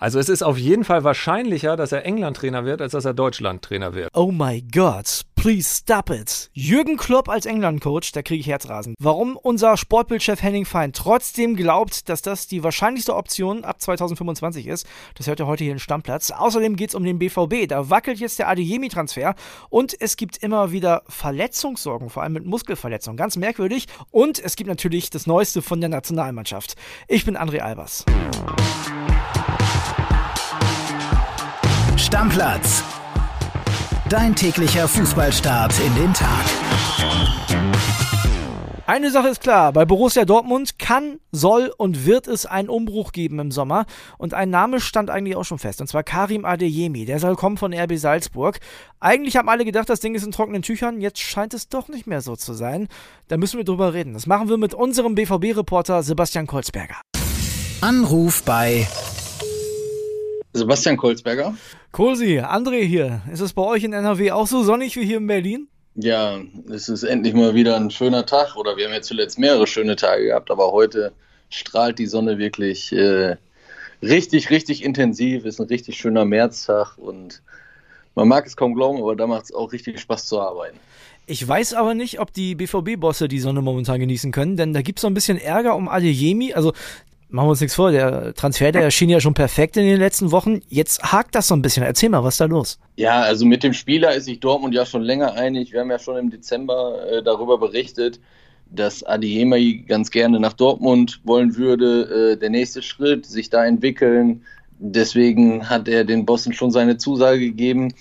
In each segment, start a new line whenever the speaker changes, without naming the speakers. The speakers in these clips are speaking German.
Also es ist auf jeden Fall wahrscheinlicher, dass er England-Trainer wird, als dass er Deutschland-Trainer wird.
Oh my God, please stop it. Jürgen Klopp als England-Coach, da kriege ich Herzrasen. Warum unser Sportbildchef Henning Fein trotzdem glaubt, dass das die wahrscheinlichste Option ab 2025 ist, das hört ihr heute hier in Stammplatz. Außerdem geht es um den BVB. Da wackelt jetzt der Adeyemi-Transfer und es gibt immer wieder Verletzungssorgen, vor allem mit Muskelverletzungen. Ganz merkwürdig. Und es gibt natürlich das Neueste von der Nationalmannschaft. Ich bin André Albers.
Stammplatz. Dein täglicher Fußballstart in den Tag.
Eine Sache ist klar, bei Borussia Dortmund kann, soll und wird es einen Umbruch geben im Sommer. Und ein Name stand eigentlich auch schon fest, und zwar Karim Adeyemi. Der soll kommen von RB Salzburg. Eigentlich haben alle gedacht, das Ding ist in trockenen Tüchern. Jetzt scheint es doch nicht mehr so zu sein. Da müssen wir drüber reden. Das machen wir mit unserem BVB-Reporter Sebastian Kolzberger.
Anruf bei
Sebastian Kolzberger.
Kohlsi, André hier. Ist es bei euch in NRW auch so sonnig wie hier in Berlin?
Ja, es ist endlich mal wieder ein schöner Tag oder wir haben ja zuletzt mehrere schöne Tage gehabt, aber heute strahlt die Sonne wirklich äh, richtig, richtig intensiv. Ist ein richtig schöner Märztag und man mag es kaum glauben, aber da macht es auch richtig Spaß zu arbeiten.
Ich weiß aber nicht, ob die BVB-Bosse die Sonne momentan genießen können, denn da gibt es so ein bisschen Ärger um Adeyemi. Also machen wir uns nichts vor, der Transfer, der erschien ja schon perfekt in den letzten Wochen. Jetzt hakt das so ein bisschen. Erzähl mal, was ist da los?
Ja, also mit dem Spieler ist sich Dortmund ja schon länger einig. Wir haben ja schon im Dezember äh, darüber berichtet, dass Adeyemi ganz gerne nach Dortmund wollen würde. Äh, der nächste Schritt, sich da entwickeln. Deswegen hat er den Bossen schon seine Zusage gegeben.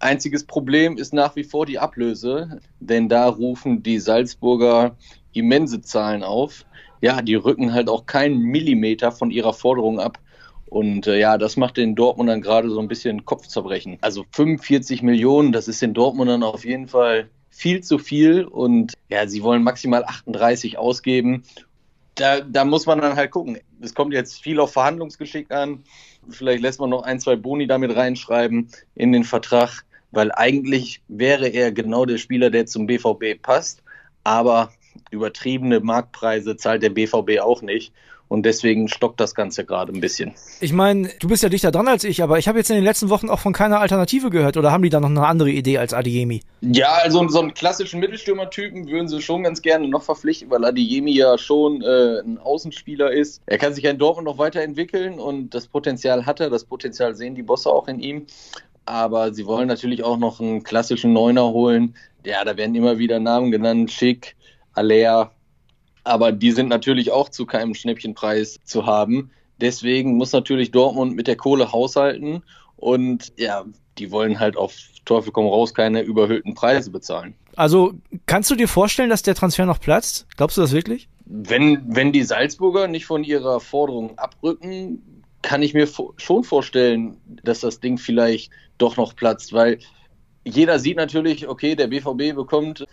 Einziges Problem ist nach wie vor die Ablöse, denn da rufen die Salzburger immense Zahlen auf ja, die rücken halt auch keinen Millimeter von ihrer Forderung ab. Und äh, ja, das macht den Dortmundern gerade so ein bisschen Kopfzerbrechen. Also 45 Millionen, das ist den Dortmundern auf jeden Fall viel zu viel. Und ja, sie wollen maximal 38 ausgeben. Da, da muss man dann halt gucken. Es kommt jetzt viel auf Verhandlungsgeschick an. Vielleicht lässt man noch ein, zwei Boni damit reinschreiben in den Vertrag, weil eigentlich wäre er genau der Spieler, der zum BVB passt. Aber übertriebene Marktpreise zahlt der BVB auch nicht. Und deswegen stockt das Ganze gerade ein bisschen.
Ich meine, du bist ja dichter dran als ich, aber ich habe jetzt in den letzten Wochen auch von keiner Alternative gehört. Oder haben die da noch eine andere Idee als Adiemi?
Ja, also so einen klassischen Mittelstürmertypen würden sie schon ganz gerne noch verpflichten, weil Adiemi ja schon äh, ein Außenspieler ist. Er kann sich ja in Dortmund noch weiterentwickeln und das Potenzial hat er. Das Potenzial sehen die Bosse auch in ihm. Aber sie wollen natürlich auch noch einen klassischen Neuner holen. Ja, da werden immer wieder Namen genannt. Schick, Alea, aber die sind natürlich auch zu keinem Schnäppchenpreis zu haben. Deswegen muss natürlich Dortmund mit der Kohle haushalten und ja, die wollen halt auf Teufel komm raus keine überhöhten Preise bezahlen.
Also kannst du dir vorstellen, dass der Transfer noch platzt? Glaubst du das wirklich?
Wenn, wenn die Salzburger nicht von ihrer Forderung abrücken, kann ich mir schon vorstellen, dass das Ding vielleicht doch noch platzt, weil jeder sieht natürlich, okay, der BVB bekommt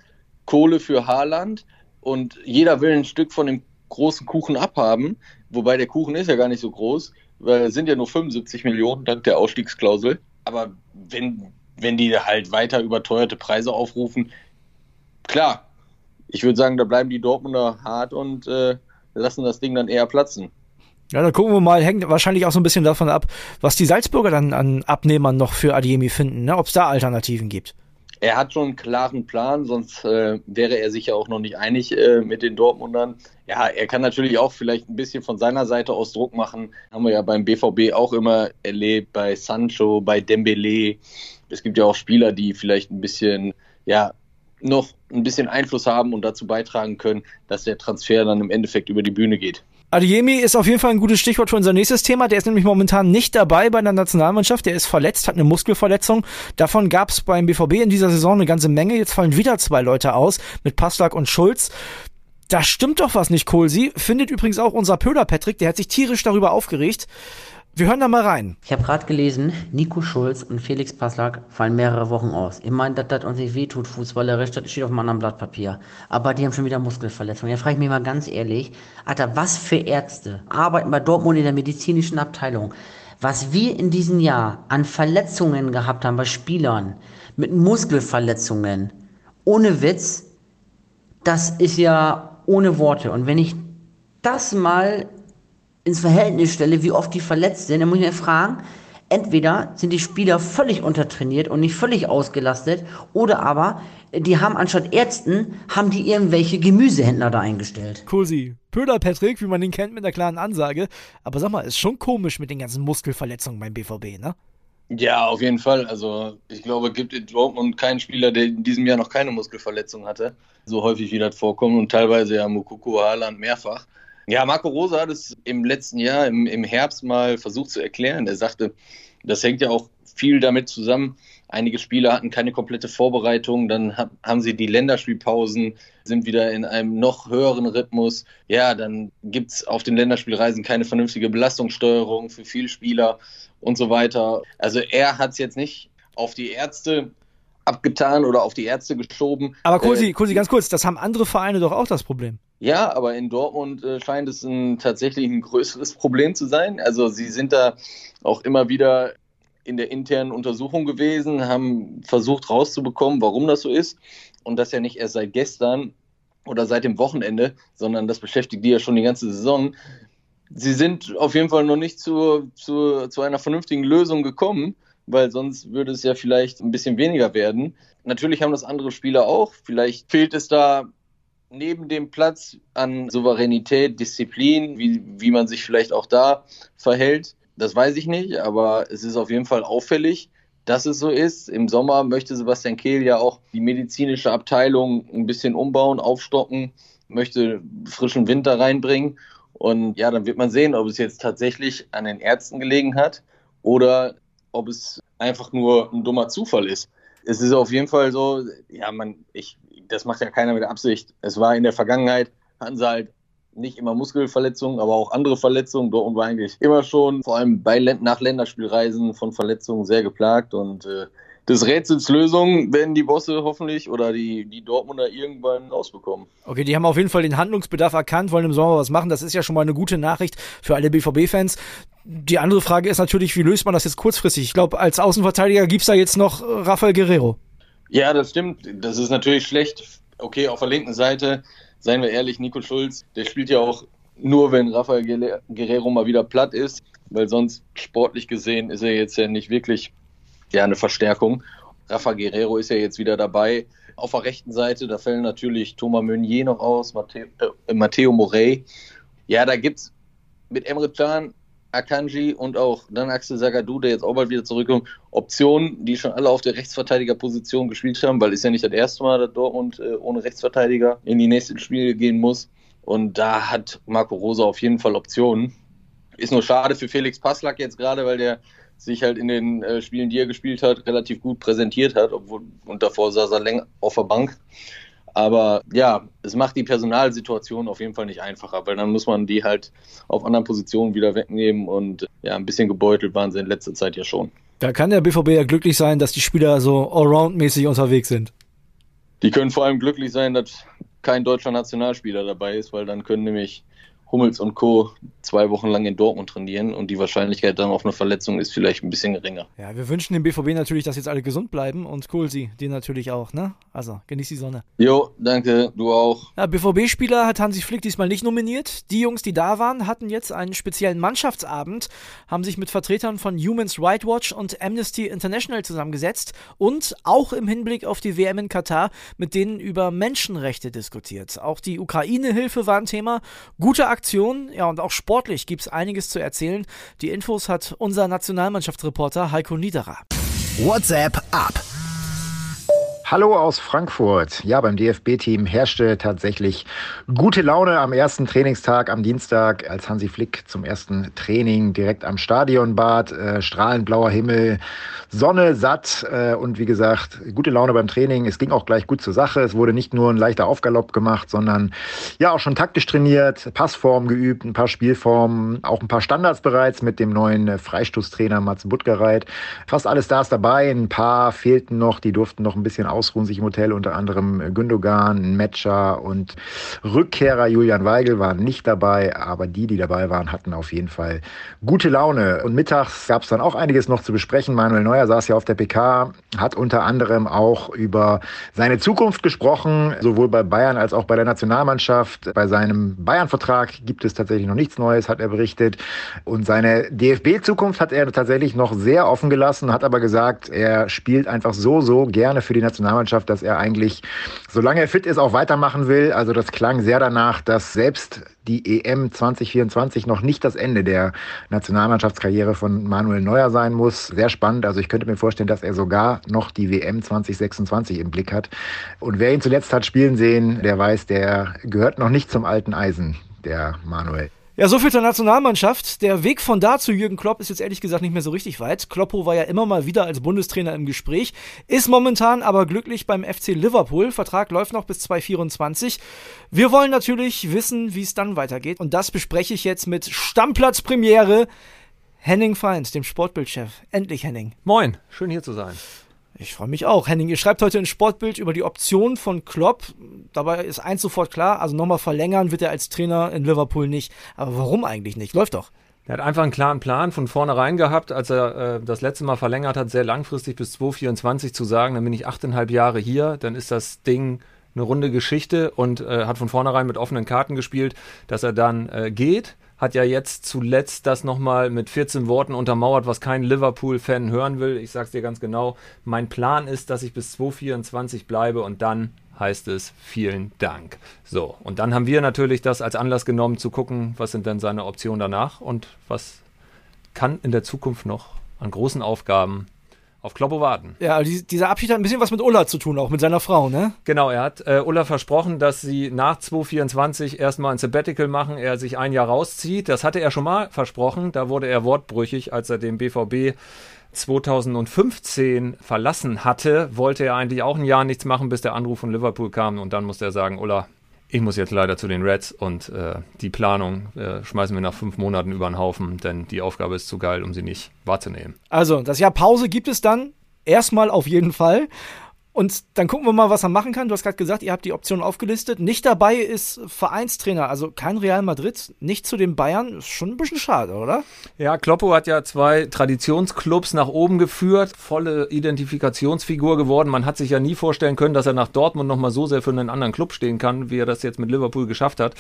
Kohle für Haaland und jeder will ein Stück von dem großen Kuchen abhaben, wobei der Kuchen ist ja gar nicht so groß, weil es sind ja nur 75 Millionen dank der Ausstiegsklausel. Aber wenn, wenn die halt weiter überteuerte Preise aufrufen, klar, ich würde sagen, da bleiben die Dortmunder hart und äh, lassen das Ding dann eher platzen.
Ja, dann gucken wir mal, hängt wahrscheinlich auch so ein bisschen davon ab, was die Salzburger dann an Abnehmern noch für Adiemi finden, ne? ob es da Alternativen gibt
er hat schon einen klaren Plan, sonst äh, wäre er sich ja auch noch nicht einig äh, mit den Dortmundern. Ja, er kann natürlich auch vielleicht ein bisschen von seiner Seite aus Druck machen. Haben wir ja beim BVB auch immer erlebt, bei Sancho, bei Dembele. Es gibt ja auch Spieler, die vielleicht ein bisschen, ja, noch ein bisschen Einfluss haben und dazu beitragen können, dass der Transfer dann im Endeffekt über die Bühne geht.
Adiemi ist auf jeden Fall ein gutes Stichwort für unser nächstes Thema. Der ist nämlich momentan nicht dabei bei der Nationalmannschaft. Der ist verletzt, hat eine Muskelverletzung. Davon gab es beim BVB in dieser Saison eine ganze Menge. Jetzt fallen wieder zwei Leute aus mit Passlack und Schulz. Da stimmt doch was nicht, Kohlsi. Findet übrigens auch unser Pöder Patrick. Der hat sich tierisch darüber aufgeregt. Wir hören da mal rein.
Ich habe gerade gelesen, Nico Schulz und Felix Passlack fallen mehrere Wochen aus. Ich meine, dass das uns nicht wehtut, fußballerisch, das steht auf einem anderen Blatt Papier. Aber die haben schon wieder Muskelverletzungen. Jetzt frage ich mich mal ganz ehrlich, Alter, was für Ärzte arbeiten bei Dortmund in der medizinischen Abteilung? Was wir in diesem Jahr an Verletzungen gehabt haben bei Spielern mit Muskelverletzungen, ohne Witz, das ist ja ohne Worte. Und wenn ich das mal ins Verhältnis stelle, wie oft die verletzt sind, dann muss ich mir fragen, entweder sind die Spieler völlig untertrainiert und nicht völlig ausgelastet, oder aber die haben anstatt Ärzten, haben die irgendwelche Gemüsehändler da eingestellt.
Cool sie. Pöder Patrick, wie man ihn kennt, mit einer klaren Ansage. Aber sag mal, ist schon komisch mit den ganzen Muskelverletzungen beim BVB, ne?
Ja, auf jeden Fall. Also ich glaube, es gibt in Dortmund keinen Spieler, der in diesem Jahr noch keine Muskelverletzung hatte. So häufig wie das vorkommt und teilweise ja Mukoko Haaland mehrfach. Ja, Marco Rosa hat es im letzten Jahr, im, im Herbst mal versucht zu erklären. Er sagte, das hängt ja auch viel damit zusammen. Einige Spieler hatten keine komplette Vorbereitung, dann haben sie die Länderspielpausen, sind wieder in einem noch höheren Rhythmus. Ja, dann gibt es auf den Länderspielreisen keine vernünftige Belastungssteuerung für viele Spieler und so weiter. Also er hat es jetzt nicht auf die Ärzte abgetan oder auf die Ärzte geschoben.
Aber Kosi, äh, Kosi, ganz kurz, das haben andere Vereine doch auch das Problem.
Ja, aber in Dortmund äh, scheint es ein, tatsächlich ein größeres Problem zu sein. Also sie sind da auch immer wieder in der internen Untersuchung gewesen, haben versucht rauszubekommen, warum das so ist. Und das ja nicht erst seit gestern oder seit dem Wochenende, sondern das beschäftigt die ja schon die ganze Saison. Sie sind auf jeden Fall noch nicht zu, zu, zu einer vernünftigen Lösung gekommen, weil sonst würde es ja vielleicht ein bisschen weniger werden. Natürlich haben das andere Spieler auch. Vielleicht fehlt es da neben dem Platz an Souveränität, Disziplin, wie, wie man sich vielleicht auch da verhält. Das weiß ich nicht, aber es ist auf jeden Fall auffällig, dass es so ist. Im Sommer möchte Sebastian Kehl ja auch die medizinische Abteilung ein bisschen umbauen, aufstocken, möchte frischen Winter reinbringen. Und ja, dann wird man sehen, ob es jetzt tatsächlich an den Ärzten gelegen hat oder ob es einfach nur ein dummer Zufall ist. Es ist auf jeden Fall so, ja, man, ich, das macht ja keiner mit Absicht. Es war in der Vergangenheit, hatten sie halt nicht immer Muskelverletzungen, aber auch andere Verletzungen. Dortmund war eigentlich immer schon, vor allem bei, nach Länderspielreisen, von Verletzungen sehr geplagt. Und äh, des Rätsels Lösung werden die Bosse hoffentlich oder die, die Dortmunder irgendwann rausbekommen.
Okay, die haben auf jeden Fall den Handlungsbedarf erkannt, wollen im Sommer was machen. Das ist ja schon mal eine gute Nachricht für alle BVB-Fans. Die andere Frage ist natürlich, wie löst man das jetzt kurzfristig? Ich glaube, als Außenverteidiger gibt es da jetzt noch Rafael Guerrero.
Ja, das stimmt. Das ist natürlich schlecht. Okay, auf der linken Seite seien wir ehrlich, Nico Schulz, der spielt ja auch nur, wenn Rafael Guerrero mal wieder platt ist, weil sonst sportlich gesehen ist er jetzt ja nicht wirklich ja, eine Verstärkung. Rafa Guerrero ist ja jetzt wieder dabei. Auf der rechten Seite, da fällen natürlich Thomas Meunier noch aus, Matteo, äh, Matteo Morey. Ja, da gibt es mit Emre Can Akanji und auch dann Axel Sagadou, der jetzt auch bald wieder zurückkommt, Optionen, die schon alle auf der Rechtsverteidigerposition gespielt haben, weil es ja nicht das erste Mal, dass Dortmund äh, ohne Rechtsverteidiger in die nächsten Spiele gehen muss. Und da hat Marco Rosa auf jeden Fall Optionen. Ist nur schade für Felix Passlack jetzt gerade, weil der sich halt in den äh, Spielen, die er gespielt hat, relativ gut präsentiert hat, obwohl und davor saß er länger auf der Bank. Aber ja, es macht die Personalsituation auf jeden Fall nicht einfacher, weil dann muss man die halt auf anderen Positionen wieder wegnehmen und ja, ein bisschen gebeutelt waren sie in letzter Zeit ja schon.
Da kann der BVB ja glücklich sein, dass die Spieler so allround-mäßig unterwegs sind.
Die können vor allem glücklich sein, dass kein deutscher Nationalspieler dabei ist, weil dann können nämlich Hummels und Co. zwei Wochen lang in Dortmund trainieren und die Wahrscheinlichkeit dann auf eine Verletzung ist vielleicht ein bisschen geringer.
Ja, wir wünschen dem BVB natürlich, dass jetzt alle gesund bleiben und Kohlsi, dir natürlich auch, ne? Also, genieß die Sonne.
Jo, danke, du auch.
Ja, BVB-Spieler hat Hansi Flick diesmal nicht nominiert. Die Jungs, die da waren, hatten jetzt einen speziellen Mannschaftsabend, haben sich mit Vertretern von Humans Rights Watch und Amnesty International zusammengesetzt und auch im Hinblick auf die WM in Katar mit denen über Menschenrechte diskutiert. Auch die Ukraine-Hilfe war ein Thema. Gute Aktion ja, und auch sportlich gibt es einiges zu erzählen. Die Infos hat unser Nationalmannschaftsreporter Heiko Niederer.
WhatsApp ab.
Hallo aus Frankfurt. Ja, beim DFB-Team herrschte tatsächlich gute Laune am ersten Trainingstag am Dienstag, als Hansi Flick zum ersten Training direkt am Stadion bat. Äh, strahlend blauer Himmel, Sonne satt äh, und wie gesagt, gute Laune beim Training. Es ging auch gleich gut zur Sache. Es wurde nicht nur ein leichter Aufgalopp gemacht, sondern ja auch schon taktisch trainiert, Passform geübt, ein paar Spielformen, auch ein paar Standards bereits mit dem neuen äh, Freistoßtrainer Mats Buttgereit. Fast alles da ist dabei. Ein paar fehlten noch, die durften noch ein bisschen aus ausruhen sich im Hotel, unter anderem Gündogan, Metscher und Rückkehrer Julian Weigel waren nicht dabei, aber die, die dabei waren, hatten auf jeden Fall gute Laune. Und mittags gab es dann auch einiges noch zu besprechen. Manuel Neuer saß ja auf der PK, hat unter anderem auch über seine Zukunft gesprochen, sowohl bei Bayern als auch bei der Nationalmannschaft. Bei seinem Bayern-Vertrag gibt es tatsächlich noch nichts Neues, hat er berichtet. Und seine DFB-Zukunft hat er tatsächlich noch sehr offen gelassen, hat aber gesagt, er spielt einfach so, so gerne für die Nationalmannschaft, dass er eigentlich, solange er fit ist, auch weitermachen will. Also das klang sehr danach, dass selbst die EM 2024 noch nicht das Ende der Nationalmannschaftskarriere von Manuel Neuer sein muss. Sehr spannend. Also ich könnte mir vorstellen, dass er sogar noch die WM 2026 im Blick hat. Und wer ihn zuletzt hat spielen sehen, der weiß, der gehört noch nicht zum alten Eisen, der Manuel.
Ja, so viel zur Nationalmannschaft. Der Weg von da zu Jürgen Klopp ist jetzt ehrlich gesagt nicht mehr so richtig weit. Kloppo war ja immer mal wieder als Bundestrainer im Gespräch, ist momentan aber glücklich beim FC Liverpool. Vertrag läuft noch bis 2024. Wir wollen natürlich wissen, wie es dann weitergeht. Und das bespreche ich jetzt mit Stammplatzpremiere Henning Feind, dem Sportbildchef. Endlich Henning.
Moin, schön hier zu sein.
Ich freue mich auch. Henning, ihr schreibt heute ein Sportbild über die Option von Klopp. Dabei ist eins sofort klar, also nochmal verlängern wird er als Trainer in Liverpool nicht. Aber warum eigentlich nicht? Läuft doch.
Er hat einfach einen klaren Plan von vornherein gehabt, als er äh, das letzte Mal verlängert hat, sehr langfristig bis 2024 zu sagen, dann bin ich achteinhalb Jahre hier, dann ist das Ding eine runde Geschichte und äh, hat von vornherein mit offenen Karten gespielt, dass er dann äh, geht hat ja jetzt zuletzt das nochmal mit 14 Worten untermauert, was kein Liverpool-Fan hören will. Ich sag's dir ganz genau. Mein Plan ist, dass ich bis 2024 bleibe und dann heißt es vielen Dank. So, und dann haben wir natürlich das als Anlass genommen zu gucken, was sind denn seine Optionen danach und was kann in der Zukunft noch an großen Aufgaben auf Kloppo warten.
Ja, dieser Abschied hat ein bisschen was mit Ulla zu tun, auch mit seiner Frau, ne?
Genau, er hat äh, Ulla versprochen, dass sie nach 2024 erstmal ein Sabbatical machen, er sich ein Jahr rauszieht. Das hatte er schon mal versprochen, da wurde er wortbrüchig, als er den BVB 2015 verlassen hatte, wollte er eigentlich auch ein Jahr nichts machen, bis der Anruf von Liverpool kam und dann musste er sagen, Ulla, ich muss jetzt leider zu den Reds und äh, die Planung äh, schmeißen wir nach fünf Monaten über den Haufen, denn die Aufgabe ist zu geil, um sie nicht wahrzunehmen.
Also, das Jahr Pause gibt es dann erstmal auf jeden Fall. Und dann gucken wir mal, was er machen kann. Du hast gerade gesagt, ihr habt die Option aufgelistet. Nicht dabei ist Vereinstrainer, also kein Real Madrid, nicht zu den Bayern. Ist schon ein bisschen schade, oder?
Ja, Kloppo hat ja zwei Traditionsclubs nach oben geführt, volle Identifikationsfigur geworden. Man hat sich ja nie vorstellen können, dass er nach Dortmund nochmal so sehr für einen anderen Club stehen kann, wie er das jetzt mit Liverpool geschafft hat.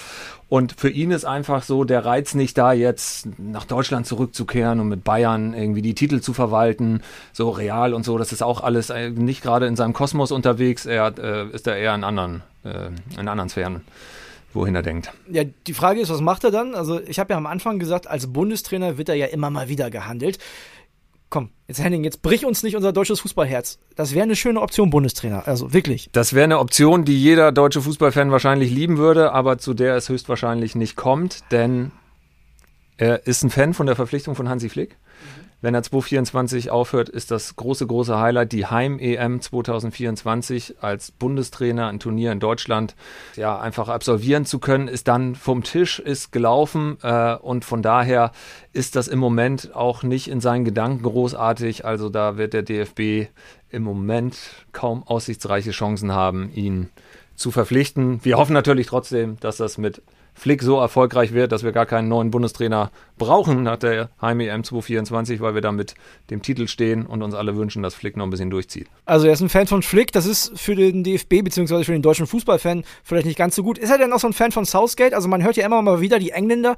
Und für ihn ist einfach so der Reiz nicht da, jetzt nach Deutschland zurückzukehren und mit Bayern irgendwie die Titel zu verwalten, so real und so. Das ist auch alles äh, nicht gerade in seinem Kosmos unterwegs. Er äh, ist da eher in anderen, äh, in anderen Sphären wohin er denkt.
Ja, die Frage ist, was macht er dann? Also ich habe ja am Anfang gesagt, als Bundestrainer wird er ja immer mal wieder gehandelt. Komm, jetzt Henning, jetzt brich uns nicht unser deutsches Fußballherz. Das wäre eine schöne Option, Bundestrainer. Also wirklich.
Das wäre eine Option, die jeder deutsche Fußballfan wahrscheinlich lieben würde, aber zu der es höchstwahrscheinlich nicht kommt, denn er ist ein Fan von der Verpflichtung von Hansi Flick. Wenn er 2024 aufhört, ist das große, große Highlight die Heim-EM 2024 als Bundestrainer ein Turnier in Deutschland ja einfach absolvieren zu können, ist dann vom Tisch, ist gelaufen äh, und von daher ist das im Moment auch nicht in seinen Gedanken großartig. Also da wird der DFB im Moment kaum aussichtsreiche Chancen haben, ihn zu verpflichten. Wir hoffen natürlich trotzdem, dass das mit Flick so erfolgreich wird, dass wir gar keinen neuen Bundestrainer brauchen nach der Heim-EM 2024, weil wir da mit dem Titel stehen und uns alle wünschen, dass Flick noch ein bisschen durchzieht.
Also er ist ein Fan von Flick, das ist für den DFB bzw. für den deutschen Fußballfan vielleicht nicht ganz so gut. Ist er denn auch so ein Fan von Southgate? Also man hört ja immer mal wieder, die Engländer,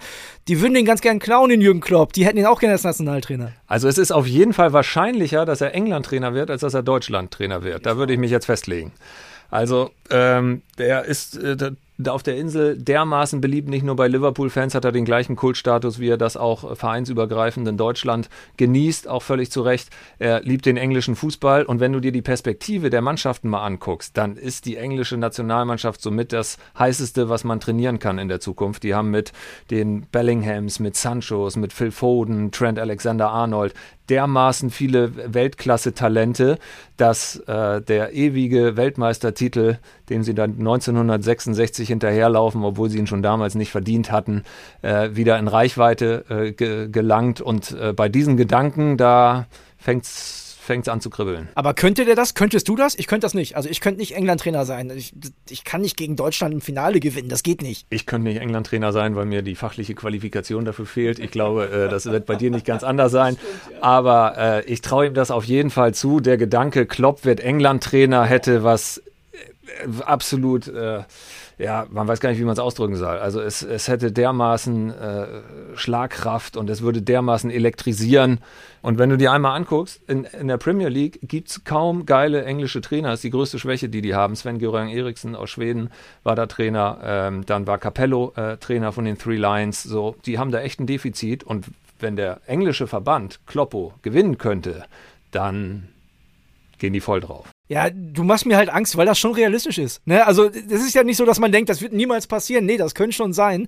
die würden den ganz gern klauen, den Jürgen Klopp. Die hätten ihn auch gerne als Nationaltrainer.
Also es ist auf jeden Fall wahrscheinlicher, dass er England-Trainer wird, als dass er Deutschland-Trainer wird. Da würde ich mich jetzt festlegen. Also ähm, der ist äh, auf der Insel dermaßen beliebt, nicht nur bei Liverpool-Fans hat er den gleichen Kultstatus, wie er das auch vereinsübergreifend in Deutschland genießt, auch völlig zu Recht. Er liebt den englischen Fußball und wenn du dir die Perspektive der Mannschaften mal anguckst, dann ist die englische Nationalmannschaft somit das heißeste, was man trainieren kann in der Zukunft. Die haben mit den Bellinghams, mit Sanchos, mit Phil Foden, Trent Alexander-Arnold dermaßen viele Weltklasse-Talente, dass äh, der ewige Weltmeistertitel, dem sie dann 1966 hinterherlaufen, obwohl sie ihn schon damals nicht verdient hatten, äh, wieder in Reichweite äh, ge gelangt. Und äh, bei diesen Gedanken, da fängt es fängt es an zu kribbeln.
Aber könnte der das? Könntest du das? Ich könnte das nicht. Also ich könnte nicht England-Trainer sein. Ich, ich kann nicht gegen Deutschland im Finale gewinnen. Das geht nicht.
Ich könnte nicht England-Trainer sein, weil mir die fachliche Qualifikation dafür fehlt. Ich glaube, äh, das wird bei dir nicht ganz anders sein. Aber äh, ich traue ihm das auf jeden Fall zu. Der Gedanke, Klopp wird England-Trainer, hätte was äh, absolut äh, ja, man weiß gar nicht, wie man es ausdrücken soll. Also es, es hätte dermaßen äh, Schlagkraft und es würde dermaßen elektrisieren. Und wenn du dir einmal anguckst, in, in der Premier League gibt es kaum geile englische Trainer. Das ist die größte Schwäche, die die haben. Sven Göran Eriksen aus Schweden war da Trainer. Ähm, dann war Capello äh, Trainer von den Three Lions. So, die haben da echt ein Defizit. Und wenn der englische Verband Kloppo gewinnen könnte, dann gehen die voll drauf.
Ja, du machst mir halt Angst, weil das schon realistisch ist. Ne? Also, das ist ja nicht so, dass man denkt, das wird niemals passieren. Nee, das könnte schon sein.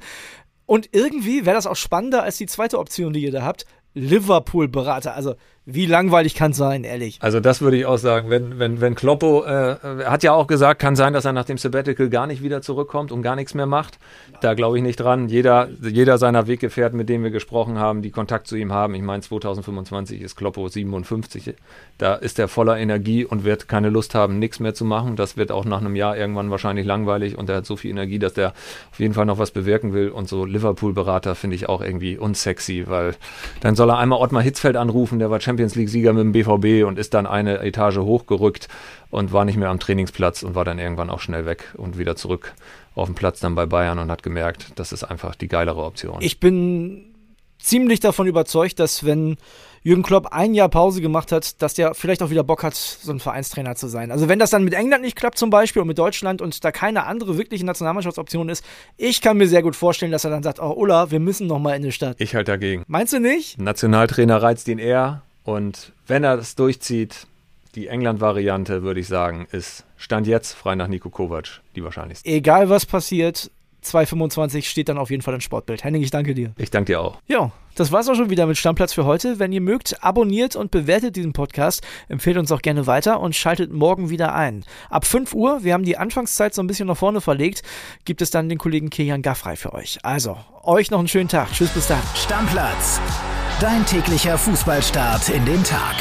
Und irgendwie wäre das auch spannender als die zweite Option, die ihr da habt. Liverpool-Berater. Also, wie langweilig kann es sein, ehrlich?
Also das würde ich auch sagen. Wenn, wenn, wenn Kloppo, äh, hat ja auch gesagt, kann sein, dass er nach dem Sabbatical gar nicht wieder zurückkommt und gar nichts mehr macht. Da glaube ich nicht dran. Jeder, jeder seiner Weggefährten, mit denen wir gesprochen haben, die Kontakt zu ihm haben, ich meine 2025 ist Kloppo 57, da ist er voller Energie und wird keine Lust haben, nichts mehr zu machen. Das wird auch nach einem Jahr irgendwann wahrscheinlich langweilig und er hat so viel Energie, dass der auf jeden Fall noch was bewirken will. Und so Liverpool-Berater finde ich auch irgendwie unsexy, weil dann soll er einmal Ottmar Hitzfeld anrufen, der war Champion Champions League-Sieger mit dem BVB und ist dann eine Etage hochgerückt und war nicht mehr am Trainingsplatz und war dann irgendwann auch schnell weg und wieder zurück auf den Platz dann bei Bayern und hat gemerkt, das ist einfach die geilere Option.
Ich bin ziemlich davon überzeugt, dass wenn Jürgen Klopp ein Jahr Pause gemacht hat, dass der vielleicht auch wieder Bock hat, so ein Vereinstrainer zu sein. Also wenn das dann mit England nicht klappt zum Beispiel und mit Deutschland und da keine andere wirkliche Nationalmannschaftsoption ist, ich kann mir sehr gut vorstellen, dass er dann sagt, oh Ulla, wir müssen noch mal in die Stadt.
Ich halt dagegen.
Meinst du nicht?
Nationaltrainer reizt ihn eher und wenn er das durchzieht, die England-Variante, würde ich sagen, ist Stand jetzt frei nach Nico Kovac die wahrscheinlichste.
Egal was passiert, 225 steht dann auf jeden Fall im Sportbild. Henning, ich danke dir.
Ich danke dir auch.
Ja, das war's auch schon wieder mit Stammplatz für heute. Wenn ihr mögt, abonniert und bewertet diesen Podcast, empfehlt uns auch gerne weiter und schaltet morgen wieder ein. Ab 5 Uhr, wir haben die Anfangszeit so ein bisschen nach vorne verlegt, gibt es dann den Kollegen Kilian Gaffrey für euch. Also, euch noch einen schönen Tag. Tschüss, bis dann.
Stammplatz. Dein täglicher Fußballstart in den Tag.